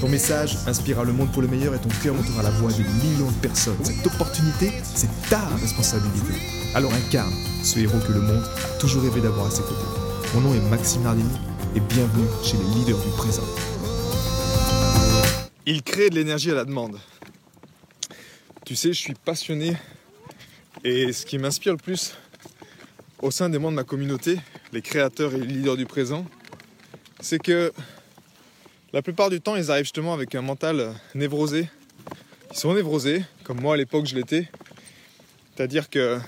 Ton message inspirera le monde pour le meilleur et ton cœur montera la voix de millions de personnes. Cette opportunité, c'est ta responsabilité. Alors incarne ce héros que le monde a toujours rêvé d'avoir à ses côtés. Mon nom est Maxime Nardini et bienvenue chez les leaders du présent. Il crée de l'énergie à la demande. Tu sais, je suis passionné et ce qui m'inspire le plus au sein des membres de ma communauté, les créateurs et les leaders du présent, c'est que la plupart du temps, ils arrivent justement avec un mental névrosé. Ils sont névrosés, comme moi à l'époque je l'étais. C'est-à-dire que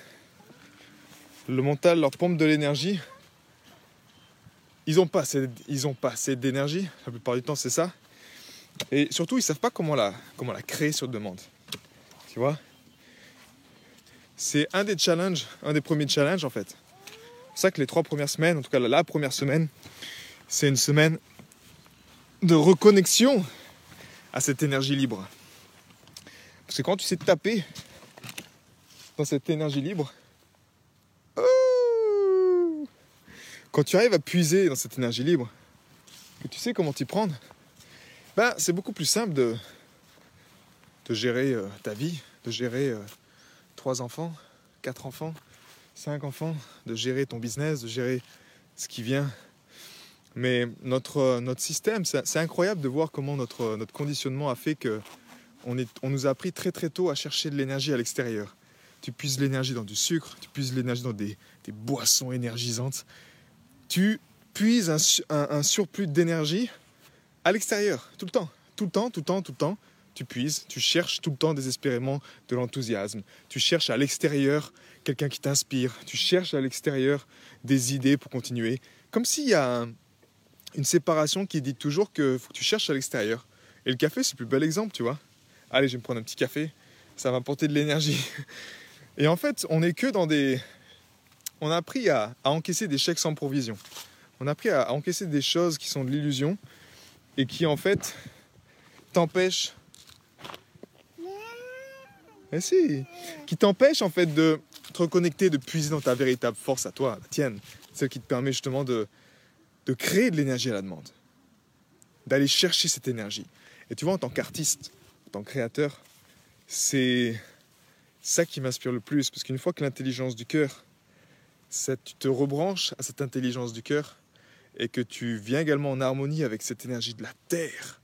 le mental leur pompe de l'énergie. Ils n'ont pas assez, assez d'énergie. La plupart du temps, c'est ça. Et surtout, ils savent pas comment la, comment la créer sur demande. Tu vois? C'est un des challenges, un des premiers challenges en fait. C'est pour ça que les trois premières semaines, en tout cas la première semaine, c'est une semaine de reconnexion à cette énergie libre. Parce que quand tu sais taper dans cette énergie libre, oh, quand tu arrives à puiser dans cette énergie libre, que tu sais comment t'y prendre, ben, c'est beaucoup plus simple de, de gérer euh, ta vie, de gérer euh, trois enfants, quatre enfants, cinq enfants, de gérer ton business, de gérer ce qui vient mais notre, notre système, c'est incroyable de voir comment notre, notre conditionnement a fait que on, est, on nous a appris très très tôt à chercher de l'énergie à l'extérieur. Tu puises l'énergie dans du sucre, tu puises l'énergie dans des, des, boissons énergisantes. Tu puises un, un, surplus d'énergie à l'extérieur, tout le temps. Tout le temps, tout le temps, tout le temps. Tu puises, tu cherches tout le temps désespérément de l'enthousiasme. Tu cherches à l'extérieur quelqu'un qui t'inspire. Tu cherches à l'extérieur des idées pour continuer. Comme s'il y a un, une séparation qui dit toujours que tu cherches à l'extérieur. Et le café, c'est le plus bel exemple, tu vois. Allez, je vais me prendre un petit café, ça va apporter de l'énergie. Et en fait, on n'est que dans des. On a appris à, encaisser des chèques sans provision. On a appris à, encaisser des choses qui sont de l'illusion et qui, en fait, t'empêchent. Eh si Qui t'empêchent, en fait, de te reconnecter, de puiser dans ta véritable force à toi, la tienne. Celle qui te permet justement de, de créer de l'énergie à la demande, d'aller chercher cette énergie. Et tu vois, en tant qu'artiste, en tant que créateur, c'est ça qui m'inspire le plus, parce qu'une fois que l'intelligence du cœur, tu te rebranches à cette intelligence du cœur, et que tu viens également en harmonie avec cette énergie de la terre,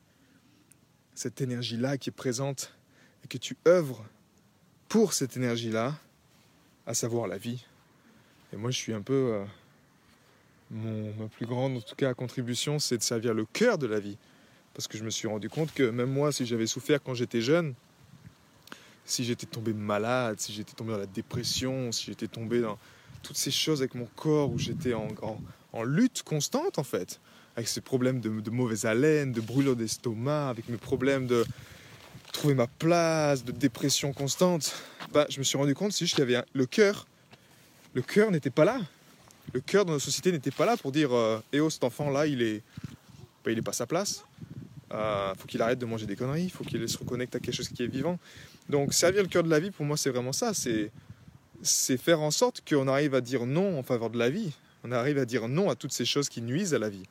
cette énergie-là qui est présente, et que tu œuvres pour cette énergie-là, à savoir la vie. Et moi, je suis un peu... Euh, ma plus grande en tout cas contribution, c'est de servir le cœur de la vie. Parce que je me suis rendu compte que même moi, si j'avais souffert quand j'étais jeune, si j'étais tombé malade, si j'étais tombé dans la dépression, si j'étais tombé dans toutes ces choses avec mon corps où j'étais en, lutte constante en fait, avec ces problèmes de, de mauvaise haleine, de brûlure d'estomac, avec mes problèmes de trouver ma place, de dépression constante, bah, je me suis rendu compte si avait le cœur, le cœur n'était pas là le cœur de notre société n'était pas là pour dire euh, Eh oh, cet enfant-là, bah, il est pas sa place. Euh, faut qu'il arrête de manger des conneries. Faut qu'il se reconnecte à quelque chose qui est vivant. Donc, servir le cœur de la vie, pour moi, c'est vraiment ça. C'est, c'est faire en sorte qu'on arrive à dire non en faveur de la vie. On arrive à dire non à toutes ces choses qui nuisent à la vie.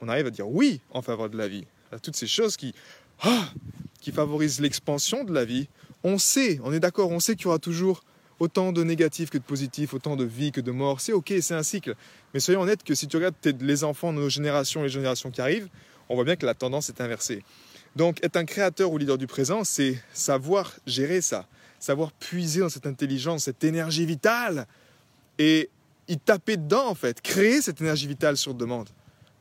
On arrive à dire oui en faveur de la vie. À toutes ces choses qui, ah, qui favorisent l'expansion de la vie. On sait, on est d'accord, on sait qu'il y aura toujours autant de négatifs que de positifs, autant de vie que de mort. C'est ok, c'est un cycle. Mais soyons honnêtes que si tu regardes les enfants de nos générations, les générations qui arrivent, on voit bien que la tendance est inversée. Donc être un créateur ou leader du présent, c'est savoir gérer ça, savoir puiser dans cette intelligence, cette énergie vitale et y taper dedans en fait, créer cette énergie vitale sur demande.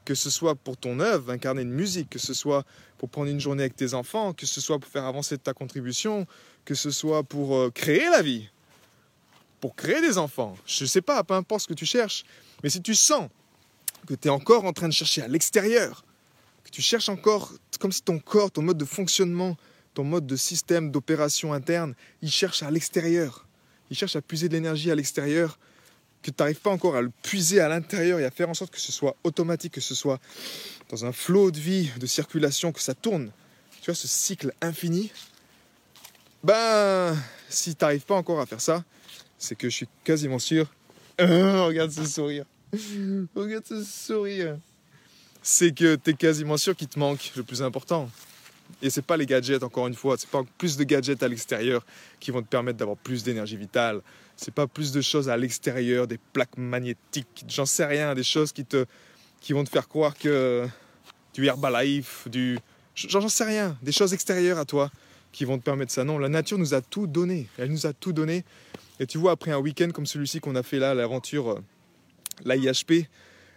Que ce soit pour ton œuvre, incarner une musique, que ce soit pour prendre une journée avec tes enfants, que ce soit pour faire avancer ta contribution, que ce soit pour euh, créer la vie pour créer des enfants. Je ne sais pas, peu importe ce que tu cherches. Mais si tu sens que tu es encore en train de chercher à l'extérieur, que tu cherches encore, comme si ton corps, ton mode de fonctionnement ton mode de système d'opération interne, il cherche à l'extérieur. Il cherche à puiser de l'énergie à l'extérieur, que tu n'arrives pas encore à le puiser à l'intérieur et à faire en sorte que ce soit automatique, que ce soit dans un flot de vie, de circulation, que ça tourne. Tu vois, ce cycle infini. Ben, si tu n'arrives pas encore à faire ça, c'est que je suis quasiment sûr. regarde ce sourire. regarde ce sourire. C'est que tu es quasiment sûr qu'il te manque le plus important. Et c'est pas les gadgets, encore une fois, c'est pas plus de gadgets à l'extérieur qui vont te permettre d'avoir plus d'énergie vitale. C'est pas plus de choses à l'extérieur, des plaques magnétiques, j'en sais rien, des choses qui te, qui vont te faire croire que du Herbalife, du, j'en sais rien, des choses extérieures à toi qui vont te permettre ça. Non, la nature nous a tout donné. Elle nous a tout donné. Et tu vois, après un week-end comme celui-ci qu'on a fait là, l'aventure, euh, l'AIHP,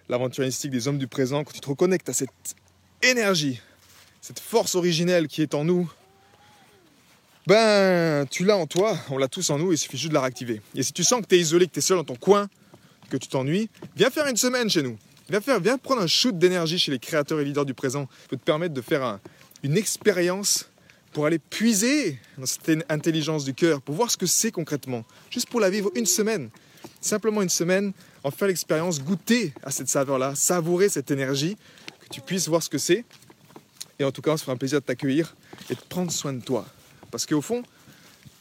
l'aventure mystique des hommes du présent, quand tu te reconnectes à cette énergie, cette force originelle qui est en nous, ben, tu l'as en toi, on l'a tous en nous, il suffit juste de la réactiver. Et si tu sens que tu es isolé, que tu es seul dans ton coin, que tu t'ennuies, viens faire une semaine chez nous. Viens, faire, viens prendre un shoot d'énergie chez les créateurs et leaders du présent. Ça peut te permettre de faire une expérience pour aller puiser dans cette intelligence du cœur, pour voir ce que c'est concrètement. Juste pour la vivre une semaine. Simplement une semaine, en faire l'expérience, goûter à cette saveur-là, savourer cette énergie, que tu puisses voir ce que c'est. Et en tout cas, on se fera un plaisir de t'accueillir et de prendre soin de toi. Parce qu'au fond,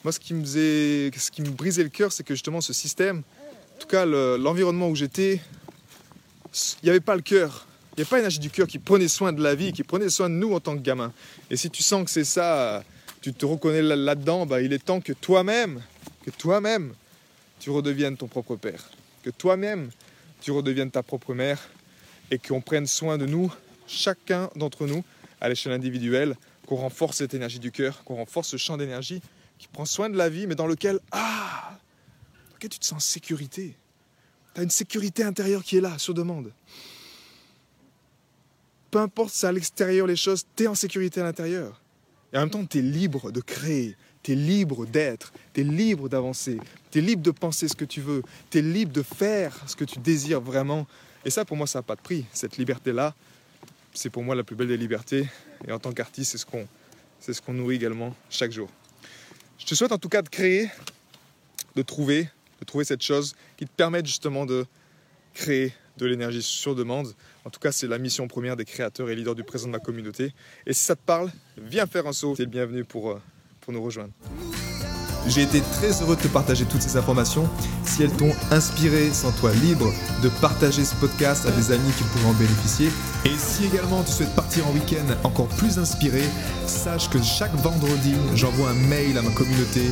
moi, ce qui me, faisait, ce qui me brisait le cœur, c'est que justement, ce système, en tout cas, l'environnement où j'étais, il n'y avait pas le cœur. Il n'y avait pas l'énergie du cœur qui prenait soin de la vie, qui prenait soin de nous en tant que gamin. Et si tu sens que c'est ça, tu te reconnais là-dedans, bah, il est temps que toi-même, que toi-même, tu redeviennes ton propre père. Que toi-même, tu redeviennes ta propre mère et qu'on prenne soin de nous, chacun d'entre nous, à l'échelle individuelle, qu'on renforce cette énergie du cœur, qu'on renforce ce champ d'énergie qui prend soin de la vie, mais dans lequel, ah, dans lequel tu te sens en sécurité. Tu as une sécurité intérieure qui est là, sur demande. Peu importe si à l'extérieur les choses, tu es en sécurité à l'intérieur. Et en même temps, tu es libre de créer, tu es libre d'être, tu es libre d'avancer, tu es libre de penser ce que tu veux, tu es libre de faire ce que tu désires vraiment. Et ça, pour moi, ça n'a pas de prix. Cette liberté-là, c'est pour moi la plus belle des libertés. Et en tant qu'artiste, c'est ce qu'on c'est ce qu'on nourrit également chaque jour. Je te souhaite en tout cas de créer, de trouver, de trouver cette chose qui te permette justement de créer de l'énergie sur demande. En tout cas, c'est la mission première des créateurs et leaders du présent de ma communauté. Et si ça te parle, viens faire un saut. Tu es le bienvenu pour, euh, pour nous rejoindre. J'ai été très heureux de te partager toutes ces informations. Si elles t'ont inspiré, sens-toi libre de partager ce podcast à des amis qui pourraient en bénéficier. Et si également tu souhaites partir en week-end encore plus inspiré, sache que chaque vendredi, j'envoie un mail à ma communauté.